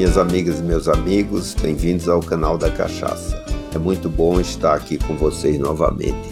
Minhas amigas e meus amigos, bem-vindos ao canal da Cachaça. É muito bom estar aqui com vocês novamente.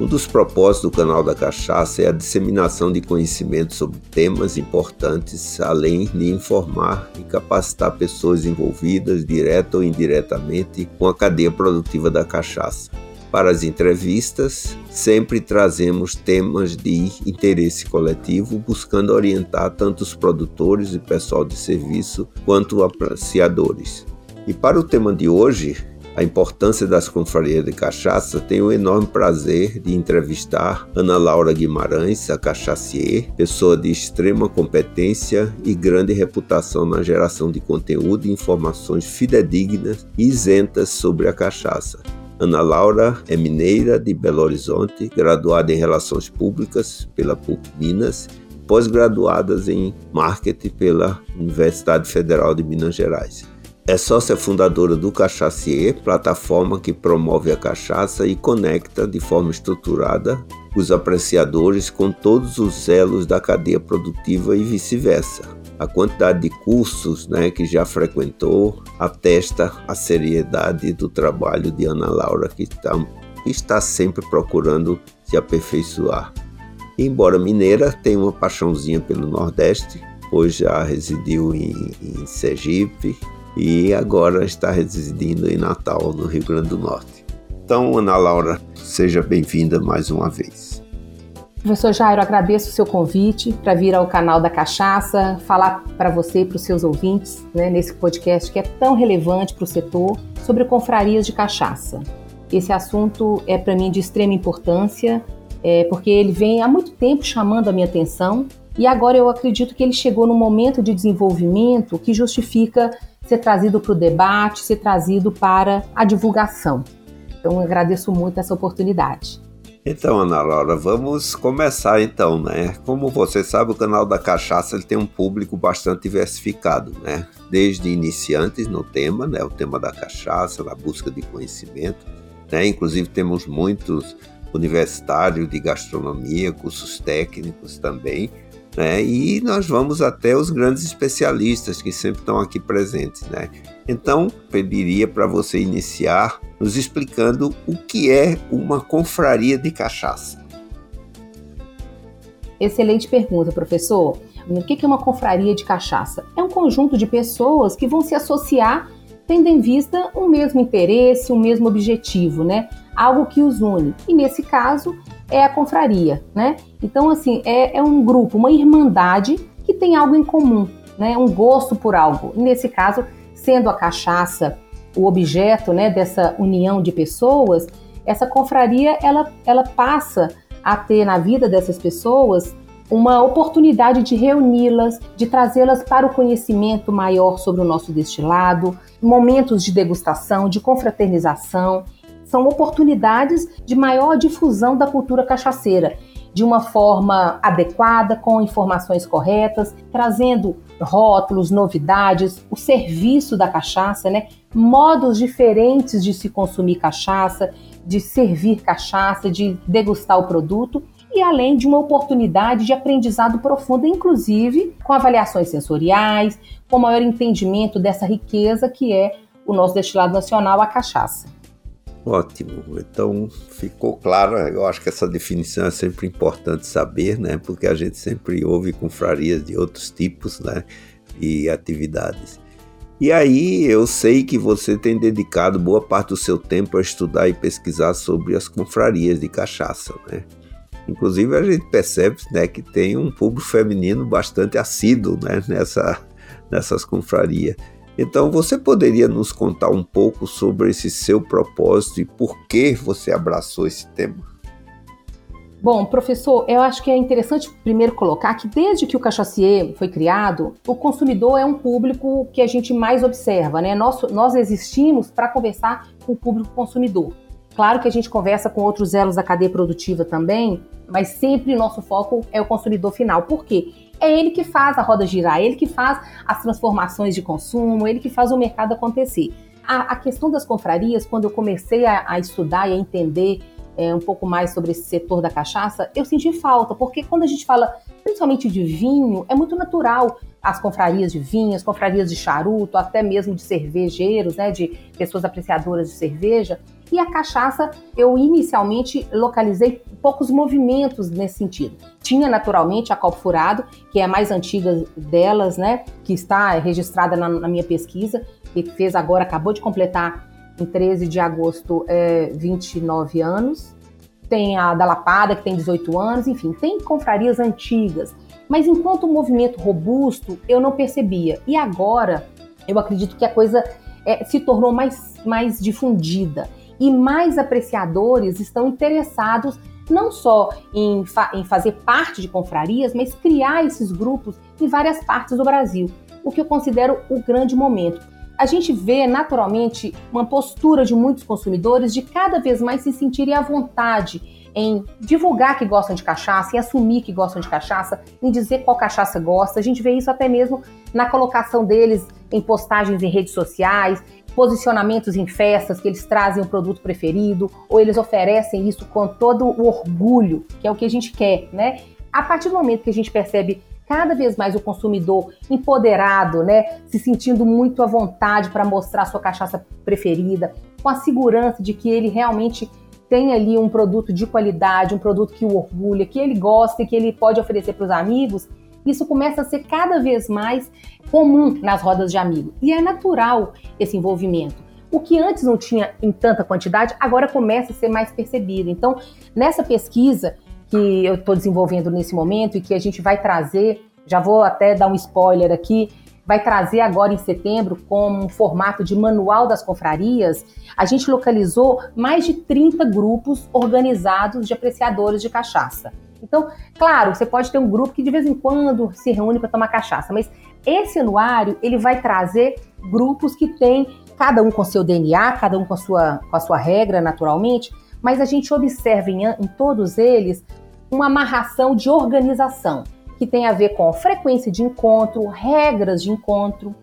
Um dos propósitos do canal da Cachaça é a disseminação de conhecimento sobre temas importantes, além de informar e capacitar pessoas envolvidas, direta ou indiretamente, com a cadeia produtiva da cachaça. Para as entrevistas, sempre trazemos temas de interesse coletivo, buscando orientar tanto os produtores e pessoal de serviço quanto apreciadores. E para o tema de hoje, a importância das confrarias de cachaça, tenho o enorme prazer de entrevistar Ana Laura Guimarães, a cachacier, pessoa de extrema competência e grande reputação na geração de conteúdo e informações fidedignas e isentas sobre a cachaça. Ana Laura é mineira de Belo Horizonte, graduada em Relações Públicas pela PUC Minas, pós-graduadas em Marketing pela Universidade Federal de Minas Gerais. É sócia fundadora do Cachacier, plataforma que promove a cachaça e conecta de forma estruturada os apreciadores com todos os elos da cadeia produtiva e vice-versa. A quantidade de cursos né, que já frequentou atesta a seriedade do trabalho de Ana Laura, que está, está sempre procurando se aperfeiçoar. Embora mineira, tem uma paixãozinha pelo Nordeste, pois já residiu em, em Sergipe, e agora está residindo em Natal, no Rio Grande do Norte. Então, Ana Laura, seja bem-vinda mais uma vez. Professor Jairo, agradeço o seu convite para vir ao canal da Cachaça, falar para você e para os seus ouvintes, né, nesse podcast que é tão relevante para o setor, sobre confrarias de cachaça. Esse assunto é para mim de extrema importância, é, porque ele vem há muito tempo chamando a minha atenção e agora eu acredito que ele chegou num momento de desenvolvimento que justifica ser trazido para o debate, ser trazido para a divulgação. Então, agradeço muito essa oportunidade. Então, Ana Laura, vamos começar então, né? Como você sabe, o canal da Cachaça ele tem um público bastante diversificado, né? Desde iniciantes no tema, né? O tema da cachaça, na busca de conhecimento, né? Inclusive temos muitos universitários de gastronomia, cursos técnicos também, né? E nós vamos até os grandes especialistas que sempre estão aqui presentes, né? Então, pediria para você iniciar nos explicando o que é uma confraria de cachaça. Excelente pergunta, professor. O que é uma confraria de cachaça? É um conjunto de pessoas que vão se associar tendo em vista um mesmo interesse, um mesmo objetivo, né? Algo que os une. E nesse caso, é a confraria, né? Então, assim, é, é um grupo, uma irmandade que tem algo em comum, né? Um gosto por algo. nesse caso, sendo a cachaça o objeto, né, dessa união de pessoas, essa confraria ela, ela passa a ter na vida dessas pessoas uma oportunidade de reuni-las, de trazê-las para o conhecimento maior sobre o nosso destilado, momentos de degustação, de confraternização são oportunidades de maior difusão da cultura cachaceira, de uma forma adequada, com informações corretas, trazendo rótulos, novidades, o serviço da cachaça, né? modos diferentes de se consumir cachaça, de servir cachaça, de degustar o produto e além de uma oportunidade de aprendizado profundo, inclusive com avaliações sensoriais, com maior entendimento dessa riqueza que é o nosso destilado nacional, a cachaça. Ótimo. Então ficou claro. Eu acho que essa definição é sempre importante saber, né? Porque a gente sempre ouve confrarias de outros tipos, né? E atividades. E aí eu sei que você tem dedicado boa parte do seu tempo a estudar e pesquisar sobre as confrarias de cachaça, né? Inclusive a gente percebe, né, que tem um público feminino bastante assíduo, né, nessa, nessas confrarias. Então, você poderia nos contar um pouco sobre esse seu propósito e por que você abraçou esse tema? Bom, professor, eu acho que é interessante primeiro colocar que desde que o cachacier foi criado, o consumidor é um público que a gente mais observa, né? Nós, nós existimos para conversar com o público consumidor. Claro que a gente conversa com outros elos da cadeia produtiva também, mas sempre nosso foco é o consumidor final. Por quê? É ele que faz a roda girar, é ele que faz as transformações de consumo, é ele que faz o mercado acontecer. A, a questão das confrarias, quando eu comecei a, a estudar e a entender é, um pouco mais sobre esse setor da cachaça, eu senti falta, porque quando a gente fala principalmente de vinho, é muito natural as confrarias de vinhas, confrarias de charuto, até mesmo de cervejeiros, né, de pessoas apreciadoras de cerveja. E a cachaça, eu inicialmente localizei poucos movimentos nesse sentido. Tinha naturalmente a Copo Furado, que é a mais antiga delas, né, que está registrada na, na minha pesquisa, que fez agora, acabou de completar em 13 de agosto, é, 29 anos. Tem a da Lapada, que tem 18 anos, enfim, tem confrarias antigas. Mas enquanto um movimento robusto, eu não percebia. E agora, eu acredito que a coisa é, se tornou mais, mais difundida e mais apreciadores estão interessados não só em, fa em fazer parte de confrarias, mas criar esses grupos em várias partes do Brasil, o que eu considero o grande momento. A gente vê naturalmente uma postura de muitos consumidores de cada vez mais se sentirem à vontade em divulgar que gostam de cachaça, em assumir que gostam de cachaça, em dizer qual cachaça gosta. A gente vê isso até mesmo na colocação deles em postagens em redes sociais, posicionamentos em festas que eles trazem o produto preferido, ou eles oferecem isso com todo o orgulho, que é o que a gente quer, né? A partir do momento que a gente percebe cada vez mais o consumidor empoderado, né, se sentindo muito à vontade para mostrar sua cachaça preferida, com a segurança de que ele realmente tem ali um produto de qualidade, um produto que o orgulha, que ele gosta e que ele pode oferecer para os amigos, isso começa a ser cada vez mais comum nas rodas de amigos. E é natural esse envolvimento. O que antes não tinha em tanta quantidade, agora começa a ser mais percebido. Então, nessa pesquisa que eu estou desenvolvendo nesse momento e que a gente vai trazer, já vou até dar um spoiler aqui, vai trazer agora em setembro como um formato de manual das confrarias, a gente localizou mais de 30 grupos organizados de apreciadores de cachaça. Então, claro, você pode ter um grupo que de vez em quando se reúne para tomar cachaça, mas esse anuário ele vai trazer grupos que têm cada um com seu DNA, cada um com a sua, com a sua regra, naturalmente, mas a gente observa em, em todos eles uma amarração de organização que tem a ver com frequência de encontro, regras de encontro,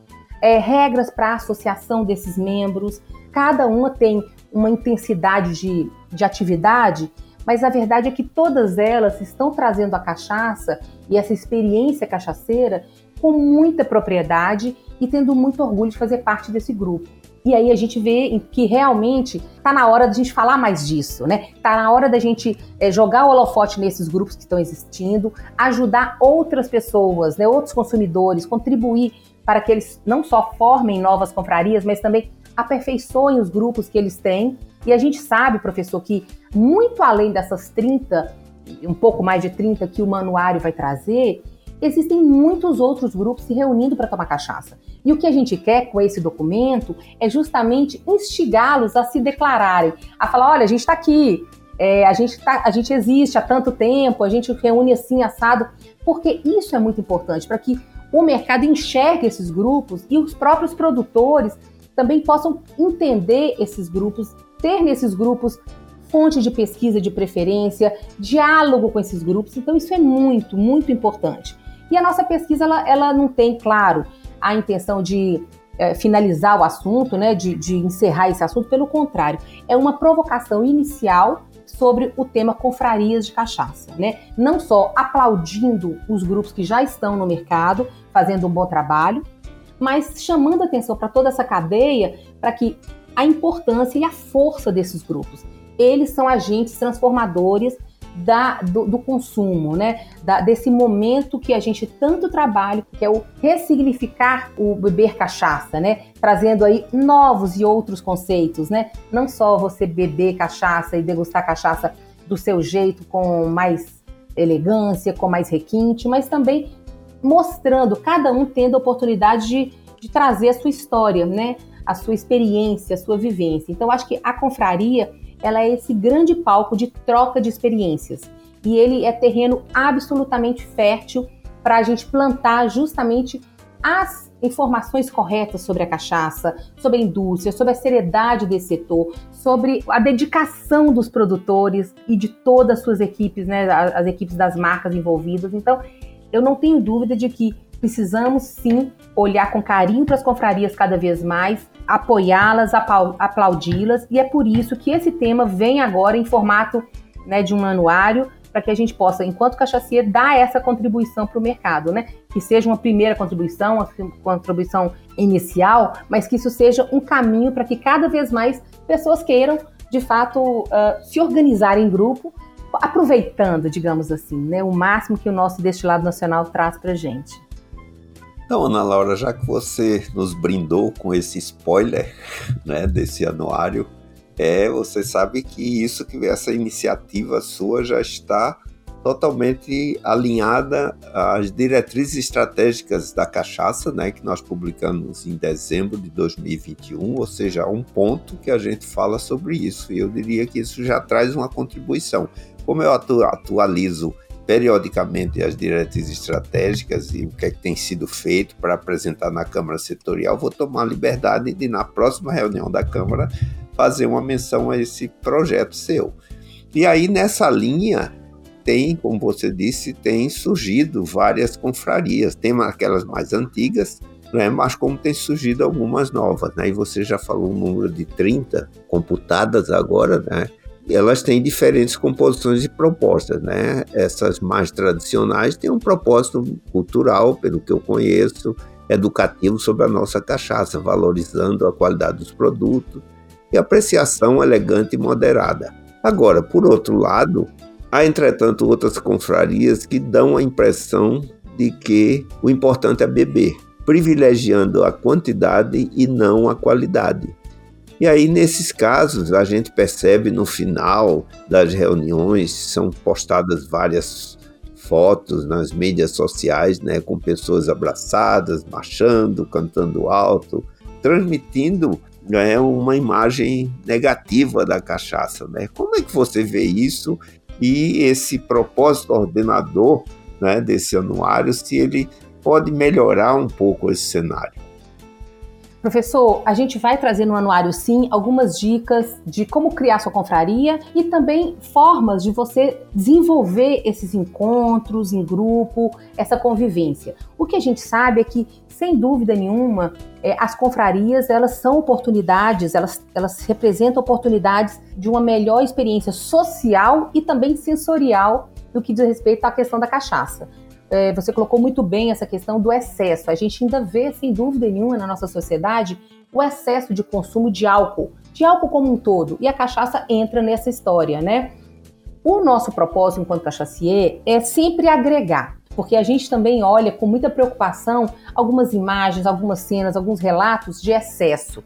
é, regras para associação desses membros. Cada uma tem uma intensidade de, de atividade mas a verdade é que todas elas estão trazendo a cachaça e essa experiência cachaceira com muita propriedade e tendo muito orgulho de fazer parte desse grupo. E aí a gente vê que realmente está na hora de a gente falar mais disso, né? Está na hora da gente é, jogar o holofote nesses grupos que estão existindo, ajudar outras pessoas, né, outros consumidores, contribuir para que eles não só formem novas confrarias, mas também aperfeiçoem os grupos que eles têm. E a gente sabe, professor, que muito além dessas 30, um pouco mais de 30 que o manuário vai trazer, existem muitos outros grupos se reunindo para tomar cachaça. E o que a gente quer com esse documento é justamente instigá-los a se declararem, a falar: olha, a gente está aqui, é, a, gente tá, a gente existe há tanto tempo, a gente reúne assim, assado, porque isso é muito importante para que o mercado enxergue esses grupos e os próprios produtores também possam entender esses grupos, ter nesses grupos fonte de pesquisa de preferência, diálogo com esses grupos. Então, isso é muito, muito importante. E a nossa pesquisa, ela, ela não tem, claro, a intenção de é, finalizar o assunto, né, de, de encerrar esse assunto, pelo contrário, é uma provocação inicial sobre o tema confrarias de cachaça, né? Não só aplaudindo os grupos que já estão no mercado, fazendo um bom trabalho, mas chamando atenção para toda essa cadeia para que a importância e a força desses grupos. Eles são agentes transformadores da, do, do, consumo, né? Da, desse momento que a gente tanto trabalha, que é o ressignificar o beber cachaça, né? Trazendo aí novos e outros conceitos, né? Não só você beber cachaça e degustar cachaça do seu jeito, com mais elegância, com mais requinte, mas também mostrando, cada um tendo a oportunidade de, de trazer a sua história, né? A sua experiência, a sua vivência. Então, acho que a confraria ela é esse grande palco de troca de experiências. E ele é terreno absolutamente fértil para a gente plantar justamente as informações corretas sobre a cachaça, sobre a indústria, sobre a seriedade desse setor, sobre a dedicação dos produtores e de todas as suas equipes, né, as equipes das marcas envolvidas. Então, eu não tenho dúvida de que precisamos sim olhar com carinho para as confrarias cada vez mais, apoiá-las, aplaudi-las, e é por isso que esse tema vem agora em formato né, de um anuário para que a gente possa, enquanto cachaceiro, dar essa contribuição para o mercado, né? Que seja uma primeira contribuição, uma contribuição inicial, mas que isso seja um caminho para que cada vez mais pessoas queiram, de fato, uh, se organizar em grupo, aproveitando, digamos assim, né, o máximo que o nosso destilado nacional traz para gente. Então, Ana Laura, já que você nos brindou com esse spoiler né, desse anuário, é, você sabe que isso que essa iniciativa sua já está totalmente alinhada às diretrizes estratégicas da cachaça, né, que nós publicamos em dezembro de 2021, ou seja, um ponto que a gente fala sobre isso. E eu diria que isso já traz uma contribuição. Como eu atualizo periodicamente as diretrizes estratégicas e o que, é que tem sido feito para apresentar na Câmara Setorial, vou tomar a liberdade de, na próxima reunião da Câmara, fazer uma menção a esse projeto seu. E aí, nessa linha, tem, como você disse, tem surgido várias confrarias. Tem aquelas mais antigas, né, mas como tem surgido algumas novas. Né, e você já falou um número de 30 computadas agora, né? Elas têm diferentes composições e propostas, né? Essas mais tradicionais têm um propósito cultural, pelo que eu conheço, educativo sobre a nossa cachaça, valorizando a qualidade dos produtos e apreciação elegante e moderada. Agora, por outro lado, Há, entretanto, outras confrarias que dão a impressão de que o importante é beber, privilegiando a quantidade e não a qualidade. E aí, nesses casos, a gente percebe no final das reuniões, são postadas várias fotos nas mídias sociais, né, com pessoas abraçadas, marchando, cantando alto, transmitindo né, uma imagem negativa da cachaça. Né? Como é que você vê isso e esse propósito ordenador né, desse anuário, se ele pode melhorar um pouco esse cenário. Professor, a gente vai trazer no anuário sim algumas dicas de como criar sua confraria e também formas de você desenvolver esses encontros em grupo, essa convivência. O que a gente sabe é que, sem dúvida nenhuma, é, as confrarias elas são oportunidades, elas, elas representam oportunidades de uma melhor experiência social e também sensorial no que diz respeito à questão da cachaça é, você colocou muito bem essa questão do excesso. A gente ainda vê, sem dúvida nenhuma, na nossa sociedade, o excesso de consumo de álcool, de álcool como um todo. E a cachaça entra nessa história, né? O nosso propósito enquanto cachacier é sempre agregar, porque a gente também olha com muita preocupação algumas imagens, algumas cenas, alguns relatos de excesso.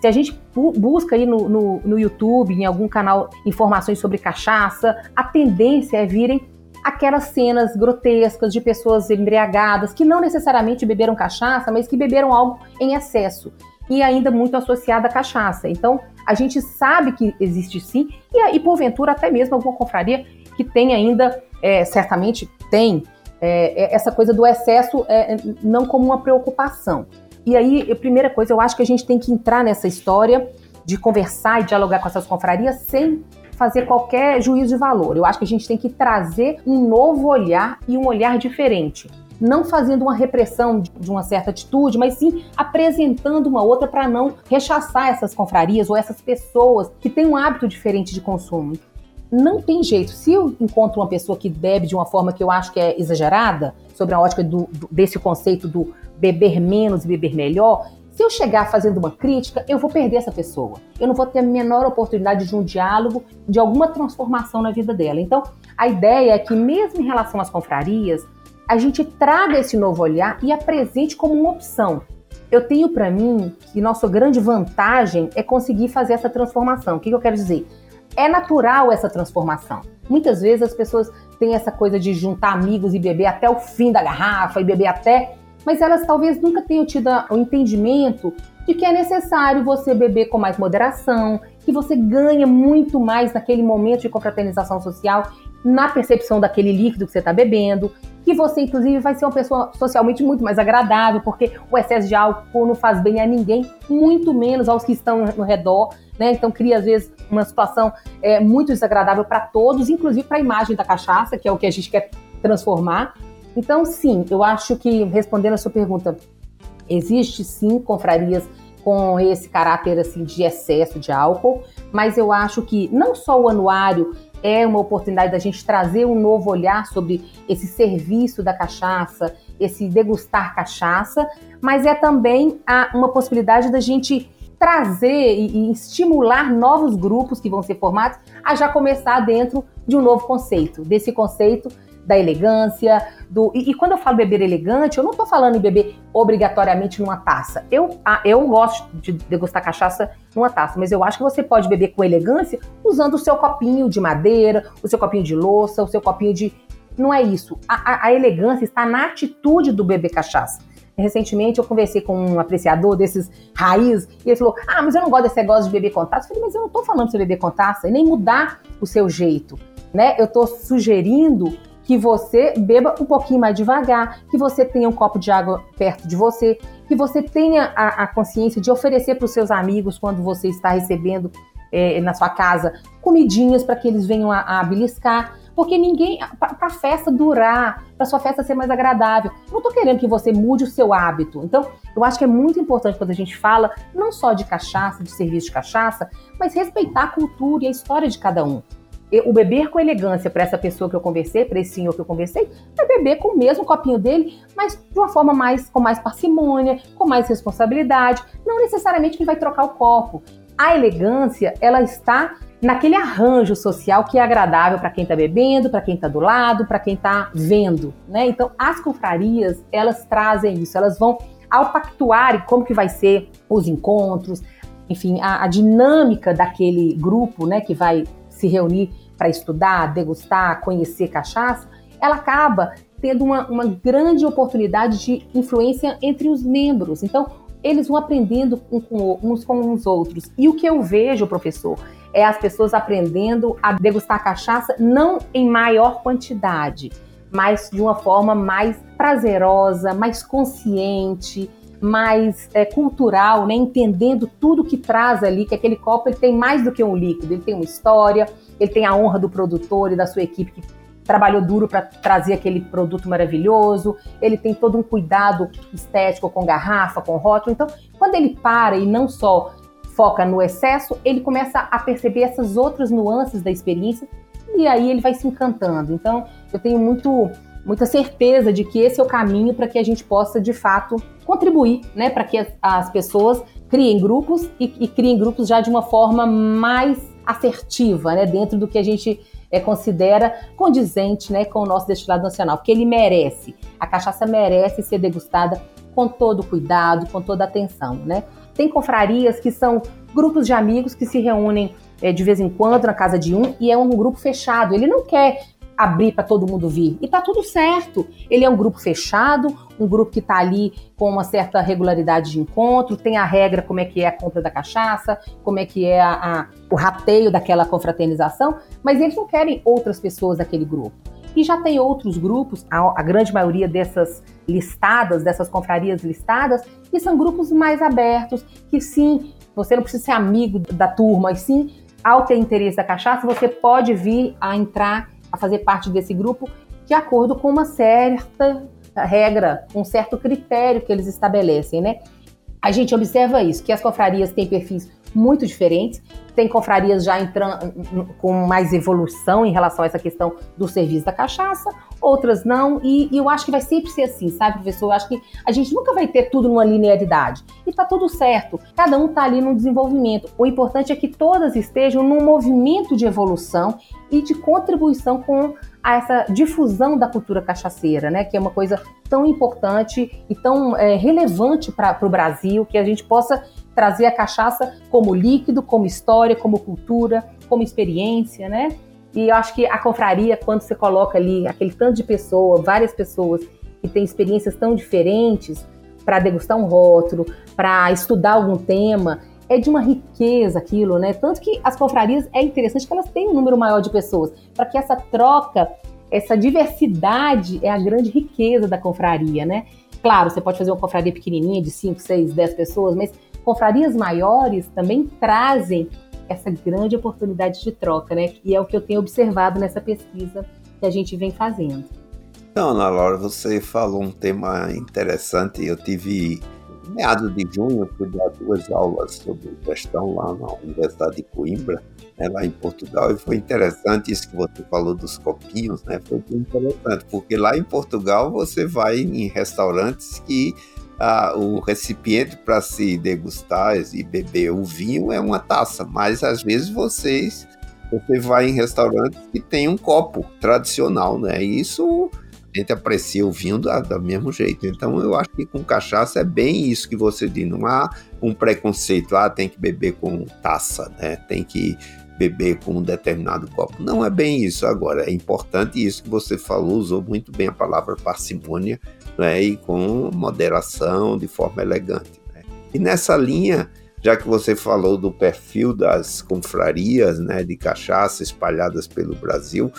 Se a gente busca aí no, no, no YouTube, em algum canal, informações sobre cachaça, a tendência é virem aquelas cenas grotescas de pessoas embriagadas que não necessariamente beberam cachaça, mas que beberam algo em excesso e ainda muito associada à cachaça. Então, a gente sabe que existe sim, e, e porventura até mesmo alguma confraria que tem ainda, é, certamente tem, é, é essa coisa do excesso é, não como uma preocupação. E aí, a primeira coisa, eu acho que a gente tem que entrar nessa história de conversar e dialogar com essas confrarias sem fazer qualquer juízo de valor. Eu acho que a gente tem que trazer um novo olhar e um olhar diferente. Não fazendo uma repressão de uma certa atitude, mas sim apresentando uma outra para não rechaçar essas confrarias ou essas pessoas que têm um hábito diferente de consumo. Não tem jeito. Se eu encontro uma pessoa que bebe de uma forma que eu acho que é exagerada, sobre a ótica do, do, desse conceito do beber menos e beber melhor, se eu chegar fazendo uma crítica, eu vou perder essa pessoa. Eu não vou ter a menor oportunidade de um diálogo, de alguma transformação na vida dela. Então, a ideia é que, mesmo em relação às confrarias, a gente traga esse novo olhar e apresente como uma opção. Eu tenho para mim que nossa grande vantagem é conseguir fazer essa transformação. O que, que eu quero dizer? É natural essa transformação. Muitas vezes as pessoas têm essa coisa de juntar amigos e beber até o fim da garrafa e beber até mas elas talvez nunca tenham tido o entendimento de que é necessário você beber com mais moderação, que você ganha muito mais naquele momento de confraternização social, na percepção daquele líquido que você está bebendo, que você, inclusive, vai ser uma pessoa socialmente muito mais agradável, porque o excesso de álcool não faz bem a ninguém, muito menos aos que estão no redor, né? Então cria, às vezes, uma situação é, muito desagradável para todos, inclusive para a imagem da cachaça, que é o que a gente quer transformar. Então, sim, eu acho que, respondendo a sua pergunta, existe sim confrarias com esse caráter assim de excesso de álcool, mas eu acho que não só o anuário é uma oportunidade da gente trazer um novo olhar sobre esse serviço da cachaça, esse degustar cachaça, mas é também uma possibilidade da gente trazer e, estimular novos grupos que vão ser formados a já começar dentro de um novo conceito, desse conceito da elegância, do e, e, quando eu falo beber elegante, eu não estou falando em beber obrigatoriamente numa taça. Eu, ah, eu gosto de degustar cachaça numa taça, mas eu acho que você pode beber com elegância usando o seu copinho de madeira, o seu copinho de louça, o seu copinho de. Não é isso. A, a, a elegância está na atitude do beber cachaça. Recentemente eu conversei com um apreciador desses raiz e ele falou: Ah, mas eu não gosto desse negócio de beber com taça. Eu falei, mas eu não estou falando você beber com taça e nem mudar o seu jeito. Né? Eu estou sugerindo que você beba um pouquinho mais devagar, que você tenha um copo de água perto de você, que você tenha a, a consciência de oferecer para os seus amigos quando você está recebendo é, na sua casa comidinhas para que eles venham a, a beliscar. Porque ninguém. Para a festa durar, para sua festa ser mais agradável. Eu não estou querendo que você mude o seu hábito. Então, eu acho que é muito importante quando a gente fala não só de cachaça, de serviço de cachaça, mas respeitar a cultura e a história de cada um o beber com elegância para essa pessoa que eu conversei, para esse senhor que eu conversei, é beber com o mesmo copinho dele, mas de uma forma mais com mais parcimônia, com mais responsabilidade. Não necessariamente que vai trocar o copo. A elegância, ela está naquele arranjo social que é agradável para quem está bebendo, para quem está do lado, para quem está vendo, né? Então, as confrarias, elas trazem isso, elas vão ao pactuar como que vai ser os encontros, enfim, a, a dinâmica daquele grupo, né, que vai se reunir para estudar, degustar, conhecer cachaça, ela acaba tendo uma, uma grande oportunidade de influência entre os membros. Então, eles vão aprendendo uns com os outros. E o que eu vejo, professor, é as pessoas aprendendo a degustar cachaça não em maior quantidade, mas de uma forma mais prazerosa, mais consciente, mais é, cultural, né? entendendo tudo que traz ali, que aquele copo ele tem mais do que um líquido, ele tem uma história, ele tem a honra do produtor e da sua equipe que trabalhou duro para trazer aquele produto maravilhoso, ele tem todo um cuidado estético com garrafa, com rótulo. Então, quando ele para e não só foca no excesso, ele começa a perceber essas outras nuances da experiência e aí ele vai se encantando. Então, eu tenho muito muita certeza de que esse é o caminho para que a gente possa, de fato, contribuir, né, para que as, as, pessoas criem grupos e, e, criem grupos já de uma forma mais assertiva, né, dentro do que a gente é, considera condizente, né, com o nosso destilado nacional, porque ele merece, a cachaça merece ser degustada com todo cuidado, com toda atenção, né. Tem confrarias que são grupos de amigos que se reúnem é, de vez em quando na casa de um e é um grupo fechado. Ele não quer abrir para todo mundo vir. E tá tudo certo. Ele é um grupo fechado, um grupo que está ali com uma certa regularidade de encontro, tem a regra como é que é a compra da cachaça, como é que é a, a, o rateio daquela confraternização, mas eles não querem outras pessoas daquele grupo. E já tem outros grupos, a, a grande maioria dessas listadas, dessas confrarias listadas, que são grupos mais abertos, que sim, você não precisa ser amigo da turma, e sim, ao ter interesse da cachaça, você pode vir a entrar a fazer parte desse grupo de acordo com uma certa regra, um certo critério que eles estabelecem, né? A gente observa isso, que as confrarias têm perfis muito diferentes. Tem confrarias já entrando com mais evolução em relação a essa questão do serviço da cachaça, outras não, e, e, eu acho que vai sempre ser assim, sabe, professor? Eu acho que a gente nunca vai ter tudo numa linearidade. E tá tudo certo, cada um tá ali no desenvolvimento. O importante é que todas estejam num movimento de evolução e de contribuição com a essa difusão da cultura cachaceira, né? Que é uma coisa tão importante e tão é, relevante para o Brasil, que a gente possa trazer a cachaça como líquido, como história, como cultura, como experiência, né? E eu acho que a confraria, quando você coloca ali aquele tanto de pessoa, várias pessoas que têm experiências tão diferentes para degustar um rótulo, para estudar algum tema, é de uma riqueza aquilo, né? Tanto que as confrarias é interessante que elas têm um número maior de pessoas, para que essa troca, essa diversidade é a grande riqueza da confraria, né? Claro, você pode fazer uma confraria pequenininha de 5, 6, 10 pessoas, mas confrarias maiores também trazem essa grande oportunidade de troca, né? E é o que eu tenho observado nessa pesquisa que a gente vem fazendo. Então, Ana Laura, você falou um tema interessante. Eu tive meados de junho, fui dar duas aulas sobre gestão lá na Universidade de Coimbra, né, lá em Portugal, e foi interessante isso que você falou dos copinhos, né? Foi interessante, porque lá em Portugal você vai em restaurantes que o recipiente para se degustar e beber o vinho é uma taça, mas às vezes vocês você vai em restaurantes que tem um copo tradicional, né? E isso a gente aprecia o vinho do, do mesmo jeito. Então eu acho que com cachaça é bem isso que você diz, não há um preconceito, ah, tem que beber com taça, né? Tem que beber com um determinado copo. Não é bem isso agora. É importante isso que você falou, usou muito bem a palavra parcimônia, né? E com moderação, de forma elegante. Né? E nessa linha, já que você falou do perfil das confrarias, né, de cachaça espalhadas pelo Brasil,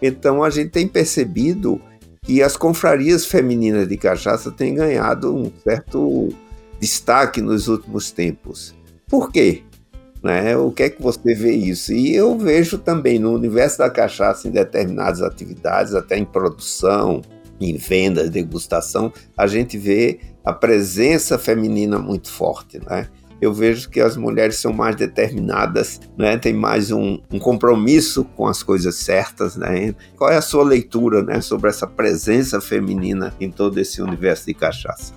então a gente tem percebido que as confrarias femininas de cachaça têm ganhado um certo destaque nos últimos tempos. Por quê? Né? O que é que você vê isso? E eu vejo também no universo da cachaça, em determinadas atividades, até em produção, em vendas, degustação, a gente vê a presença feminina muito forte, né? Eu vejo que as mulheres são mais determinadas, né? Tem mais um, um compromisso com as coisas certas, né? Qual é a sua leitura, né, sobre essa presença feminina em todo esse universo de cachaça?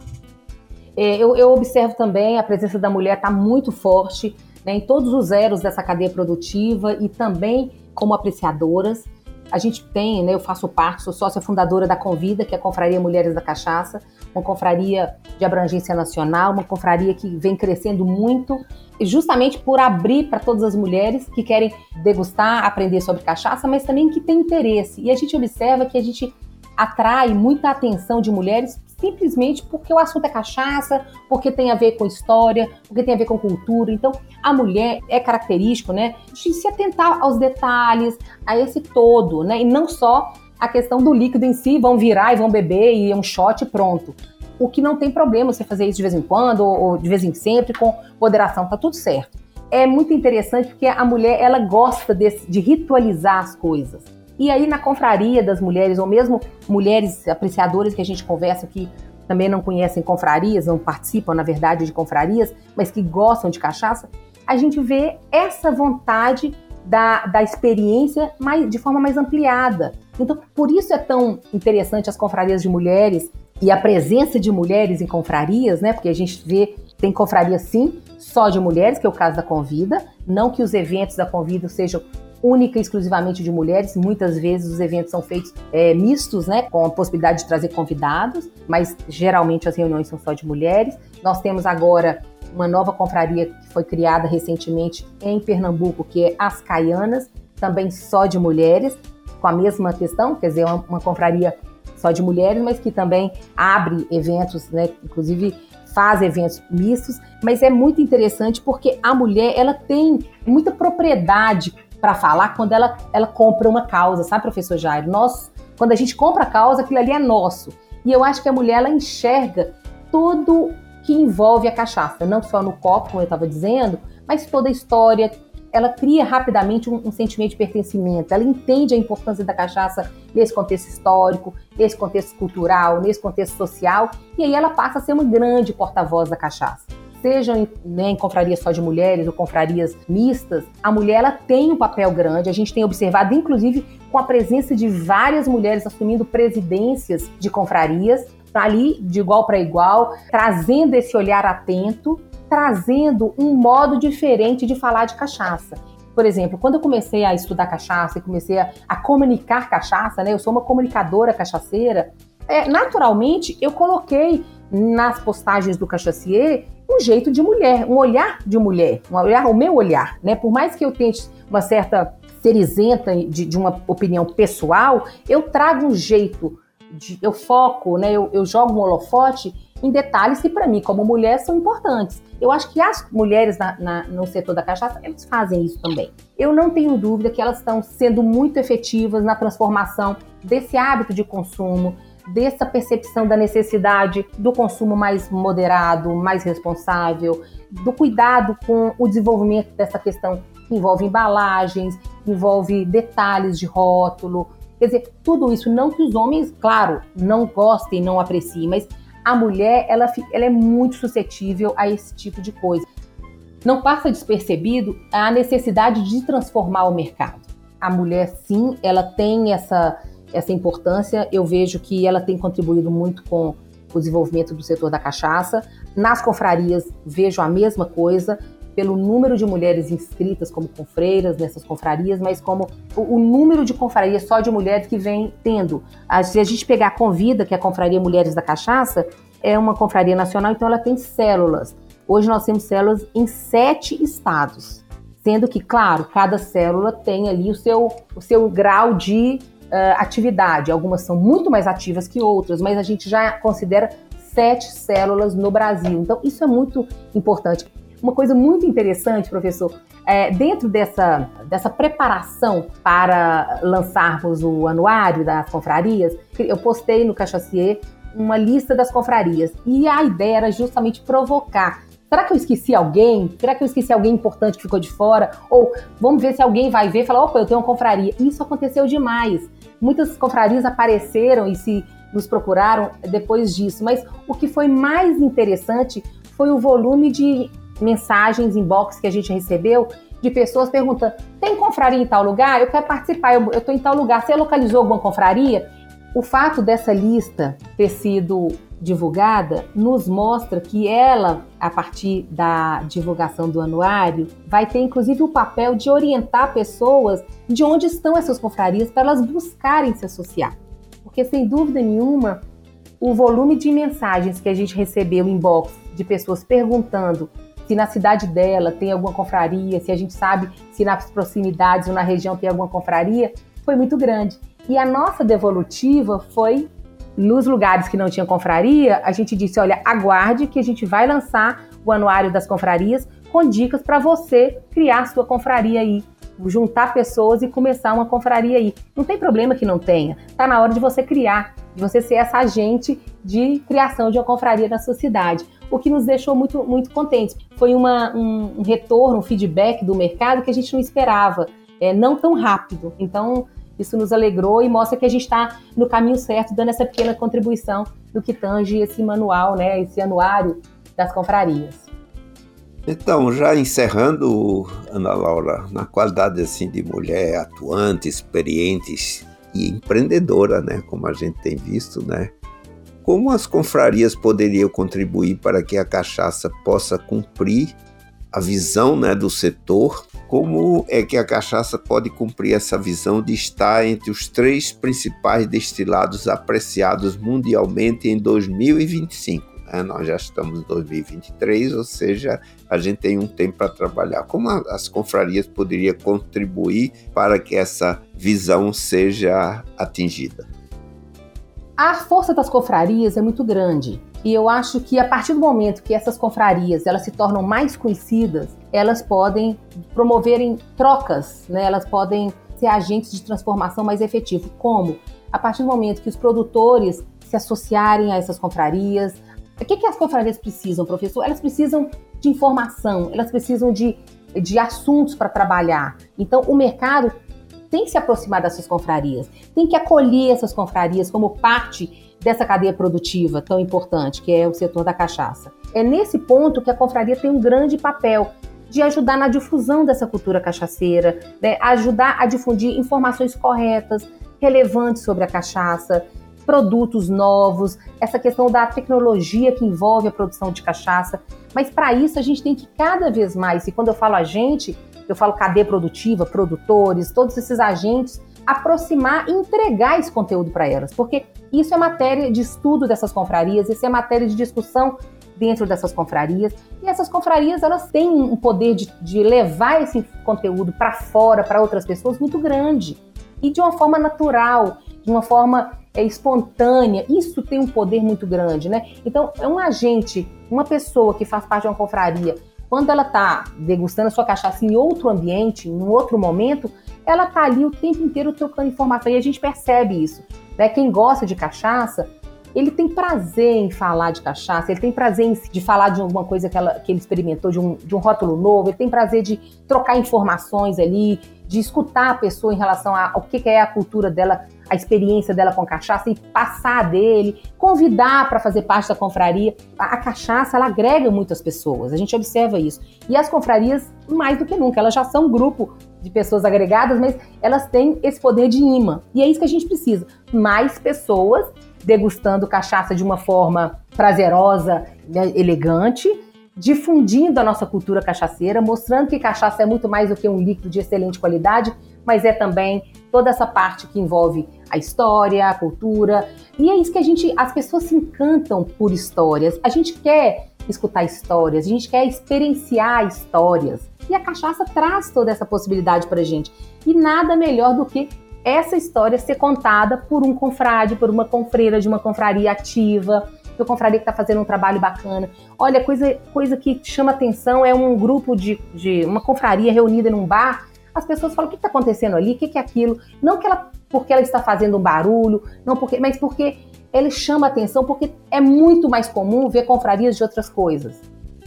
É, eu, eu, observo também a presença da mulher está muito forte né, em todos os elos dessa cadeia produtiva e também como apreciadoras. A gente tem, né, eu faço parte, sou sócia fundadora da Convida, que é a Confraria Mulheres da Cachaça, uma confraria de abrangência nacional, uma confraria que vem crescendo muito, justamente por abrir para todas as mulheres que querem degustar, aprender sobre cachaça, mas também que têm interesse. E a gente observa que a gente atrai muita atenção de mulheres simplesmente porque o assunto é cachaça, porque tem a ver com história, porque tem a ver com cultura. Então, a mulher é característico, né, de se atentar aos detalhes, a esse todo, né, e não só a questão do líquido em si, vão virar e vão beber e é um shot pronto. O que não tem problema você fazer isso de vez em quando ou de vez em sempre com moderação, tá tudo certo. É muito interessante porque a mulher ela gosta desse, de ritualizar as coisas. E aí, na confraria das mulheres, ou mesmo mulheres apreciadoras que a gente conversa que também não conhecem confrarias, não participam, na verdade, de confrarias, mas que gostam de cachaça, a gente vê essa vontade da, da experiência mais, de forma mais ampliada. Então, por isso é tão interessante as confrarias de mulheres e a presença de mulheres em confrarias, né? Porque a gente vê, tem confraria sim, só de mulheres, que é o caso da Convida. Não que os eventos da Convida sejam única e exclusivamente de mulheres. Muitas vezes os eventos são feitos é, mistos, né, com a possibilidade de trazer convidados, mas geralmente as reuniões são só de mulheres. Nós temos agora uma nova confraria que foi criada recentemente em Pernambuco, que é As Caianas, também só de mulheres, com a mesma questão, quer dizer, uma, uma confraria só de mulheres, mas que também abre eventos, né, inclusive faz eventos mistos, mas é muito interessante porque a mulher ela tem muita propriedade para falar quando ela, ela compra uma causa, sabe, professor Jair? Nós, quando a gente compra a causa, aquilo ali é nosso. E eu acho que a mulher ela enxerga tudo que envolve a cachaça, não só no copo, como eu estava dizendo, mas toda a história. Ela cria rapidamente um, um, sentimento de pertencimento. Ela entende a importância da cachaça nesse contexto histórico, nesse contexto cultural, nesse contexto social, e aí ela passa a ser uma grande porta-voz da cachaça sejam né, em confrarias só de mulheres ou confrarias mistas, a mulher ela tem um papel grande. A gente tem observado, inclusive, com a presença de várias mulheres assumindo presidências de confrarias, ali de igual para igual, trazendo esse olhar atento, trazendo um modo diferente de falar de cachaça. Por exemplo, quando eu comecei a estudar cachaça e comecei a, a comunicar cachaça, né? Eu sou uma comunicadora cachaceira. É, naturalmente, eu coloquei nas postagens do cachacier um jeito de mulher, um olhar de mulher, um olhar, o meu olhar, né? Por mais que eu tente uma certa ser isenta de, de uma opinião pessoal, eu trago um jeito, de, eu foco, né? Eu, eu jogo um holofote em detalhes que para mim, como mulher, são importantes. Eu acho que as mulheres na, na, no setor da cachaça, elas fazem isso também. Eu não tenho dúvida que elas estão sendo muito efetivas na transformação desse hábito de consumo, dessa percepção da necessidade do consumo mais moderado, mais responsável, do cuidado com o desenvolvimento dessa questão que envolve embalagens, que envolve detalhes de rótulo. Quer dizer, tudo isso, não que os homens, claro, não gostem, não apreciem, mas a mulher ela, ela é muito suscetível a esse tipo de coisa. Não passa despercebido a necessidade de transformar o mercado. A mulher, sim, ela tem essa, essa importância. Eu vejo que ela tem contribuído muito com o desenvolvimento do setor da cachaça. Nas confrarias, vejo a mesma coisa pelo número de mulheres inscritas como confreiras nessas confrarias, mas como o, o número de confrarias só de mulheres que vem tendo. Se a gente pegar a Convida, que é a Confraria Mulheres da Cachaça, é uma confraria nacional, então ela tem células. Hoje nós temos células em sete estados, sendo que, claro, cada célula tem ali o seu, o seu grau de uh, atividade. Algumas são muito mais ativas que outras, mas a gente já considera sete células no Brasil. Então, isso é muito importante. Uma coisa muito interessante, professor, é, dentro dessa, dessa preparação para lançarmos o anuário das confrarias, eu postei no Cachacier uma lista das confrarias e a ideia era justamente provocar. Será que eu esqueci alguém? Será que eu esqueci alguém importante que ficou de fora? Ou vamos ver se alguém vai ver e falar: opa, eu tenho uma confraria. Isso aconteceu demais. Muitas confrarias apareceram e se nos procuraram depois disso, mas o que foi mais interessante foi o volume de mensagens, inbox que a gente recebeu de pessoas perguntando: tem confraria em tal lugar? Eu quero participar, eu estou em tal lugar. Você localizou alguma confraria? O fato dessa lista ter sido divulgada nos mostra que ela, a partir da divulgação do anuário, vai ter inclusive o papel de orientar pessoas de onde estão essas confrarias para elas buscarem se associar. Porque, sem dúvida nenhuma, o volume de mensagens que a gente recebeu em box de pessoas perguntando se na cidade dela tem alguma confraria, se a gente sabe se nas proximidades ou na região tem alguma confraria, foi muito grande. E a nossa devolutiva foi nos lugares que não tinha confraria, a gente disse: olha, aguarde que a gente vai lançar o anuário das confrarias com dicas para você criar sua confraria aí, juntar pessoas e começar uma confraria aí. Não tem problema que não tenha, tá na hora de você criar, de você ser essa agente de criação de uma confraria na sua cidade o que nos deixou muito, muito contentes. Foi uma, um, um retorno, um feedback do mercado que a gente não esperava, é, não tão rápido. Então, isso nos alegrou e mostra que a gente está no caminho certo, dando essa pequena contribuição do que tange esse manual, né, esse anuário das confrarias. Então, já encerrando, Ana Laura, na qualidade assim de mulher atuante, experiente e empreendedora, né, como a gente tem visto, né, como as confrarias poderiam contribuir para que a cachaça possa cumprir a visão né, do setor? Como é que a cachaça pode cumprir essa visão de estar entre os três principais destilados apreciados mundialmente em 2025? Né? Nós já estamos em 2023, ou seja, a gente tem um tempo para trabalhar. Como as confrarias poderiam contribuir para que essa visão seja atingida? A força das confrarias é muito grande. E eu acho que a partir do momento que essas confrarias elas se tornam mais conhecidas, elas podem promoverem trocas, né? elas podem ser agentes de transformação mais efetivos. Como? A partir do momento que os produtores se associarem a essas confrarias. O que, que as confrarias precisam, professor? Elas precisam de informação, elas precisam de, de assuntos para trabalhar. Então, o mercado tem que se aproximar dessas confrarias, tem que acolher essas confrarias como parte dessa cadeia produtiva tão importante que é o setor da cachaça. É nesse ponto que a confraria tem um grande papel de ajudar na difusão dessa cultura cachaceira, né? ajudar a difundir informações corretas, relevantes sobre a cachaça, produtos novos, essa questão da tecnologia que envolve a produção de cachaça. Mas para isso a gente tem que cada vez mais, e quando eu falo a gente, eu falo cadeia produtiva, produtores, todos esses agentes, aproximar e entregar esse conteúdo para elas, porque isso é matéria de estudo dessas confrarias, isso é matéria de discussão dentro dessas confrarias. E essas confrarias, elas têm um poder de, de levar esse conteúdo para fora, para outras pessoas, muito grande. E de uma forma natural, de uma forma é, espontânea. Isso tem um poder muito grande, né? Então, é um agente, uma pessoa que faz parte de uma confraria, quando ela está degustando a sua cachaça em outro ambiente, em outro momento, ela está ali o tempo inteiro trocando informação e a gente percebe isso. Né? Quem gosta de cachaça, ele tem prazer em falar de cachaça, ele tem prazer em, de falar de alguma coisa que, ela, que ele experimentou, de um, de um rótulo novo, ele tem prazer de trocar informações ali, de escutar a pessoa em relação ao que é a cultura dela a experiência dela com a cachaça e passar dele, convidar para fazer parte da confraria. A, a, cachaça, ela agrega muitas pessoas, a gente observa isso. E as confrarias, mais do que nunca, elas já são um grupo de pessoas agregadas, mas elas têm esse poder de imã. E é isso que a gente precisa. Mais pessoas degustando cachaça de uma forma prazerosa, né, elegante, difundindo a nossa cultura cachaceira, mostrando que cachaça é muito mais do que um líquido de excelente qualidade, mas é também toda essa parte que envolve a história, a cultura. E é isso que a gente, as pessoas se encantam por histórias. A gente quer escutar histórias, a gente quer experienciar histórias. E a cachaça traz toda essa possibilidade para a gente. E nada melhor do que essa história ser contada por um confrade, por uma confreira de uma confraria ativa, de uma confraria que está fazendo um trabalho bacana. Olha, coisa, coisa que chama atenção é um grupo de, de uma confraria reunida num bar as pessoas falam: o que está acontecendo ali? O que, que é aquilo? Não que ela, porque ela está fazendo um barulho, não porque, mas porque ele chama atenção, porque é muito mais comum ver confrarias de outras coisas.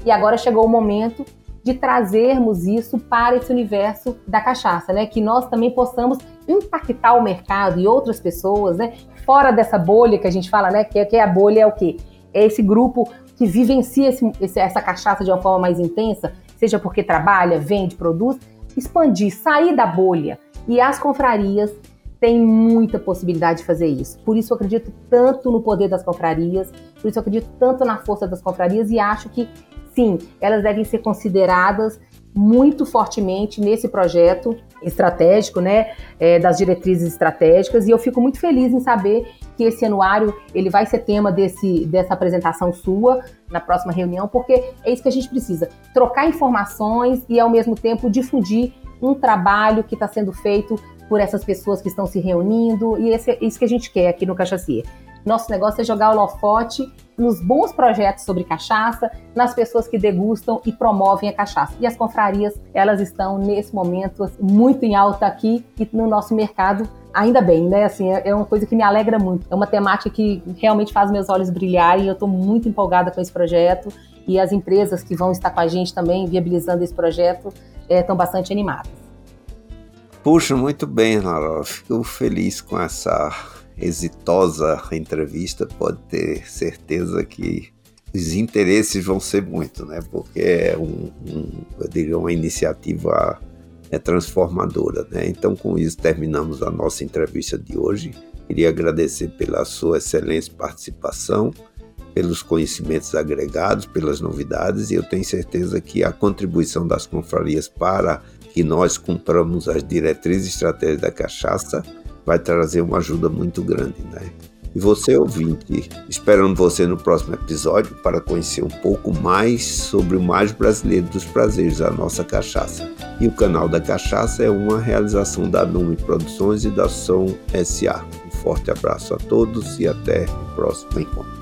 E agora chegou o momento de trazermos isso para esse universo da cachaça, né? Que nós também possamos impactar o mercado e outras pessoas, né? Fora dessa bolha que a gente fala, né? Que, que a bolha é o quê? É esse grupo que vivencia esse, essa cachaça de uma forma mais intensa, seja porque trabalha, vende, produz, expandir, sair da bolha. E as confrarias têm muita possibilidade de fazer isso. Por isso eu acredito tanto no poder das confrarias, por isso eu acredito tanto na força das confrarias e acho que sim, elas devem ser consideradas muito fortemente nesse projeto estratégico, né, é, das diretrizes estratégicas, e eu fico muito feliz em saber que esse anuário ele vai ser tema desse, dessa apresentação sua na próxima reunião, porque é isso que a gente precisa: trocar informações e ao mesmo tempo difundir um trabalho que está sendo feito por essas pessoas que estão se reunindo, e esse, é isso que a gente quer aqui no Cachacier. Nosso negócio é jogar o holofote nos bons projetos sobre cachaça, nas pessoas que degustam e promovem a cachaça. E as confrarias, elas estão nesse momento assim, muito em alta aqui e no nosso mercado ainda bem, né? Assim, é, é uma coisa que me alegra muito. É uma temática que realmente faz meus olhos brilharem. Eu estou muito empolgada com esse projeto e as empresas que vão estar com a gente também viabilizando esse projeto estão é, bastante animadas. Puxa, muito bem, Lara. Fico feliz com essa exitosa entrevista, pode ter certeza que os interesses vão ser muito, né? Porque é um, um eu diria uma iniciativa é transformadora, né? Então, com isso terminamos a nossa entrevista de hoje. Queria agradecer pela sua excelente participação, pelos conhecimentos agregados, pelas novidades, e eu tenho certeza que a contribuição das confrarias para que nós cumpramos as diretrizes e estratégias da cachaça vai trazer uma ajuda muito grande, né? E você, ouvinte, esperando você no próximo episódio para conhecer um pouco mais sobre o mais brasileiro dos prazeres, a nossa cachaça. E o canal da Cachaça é uma realização da Nume Produções e da Som SA. Um forte abraço a todos e até o próximo encontro.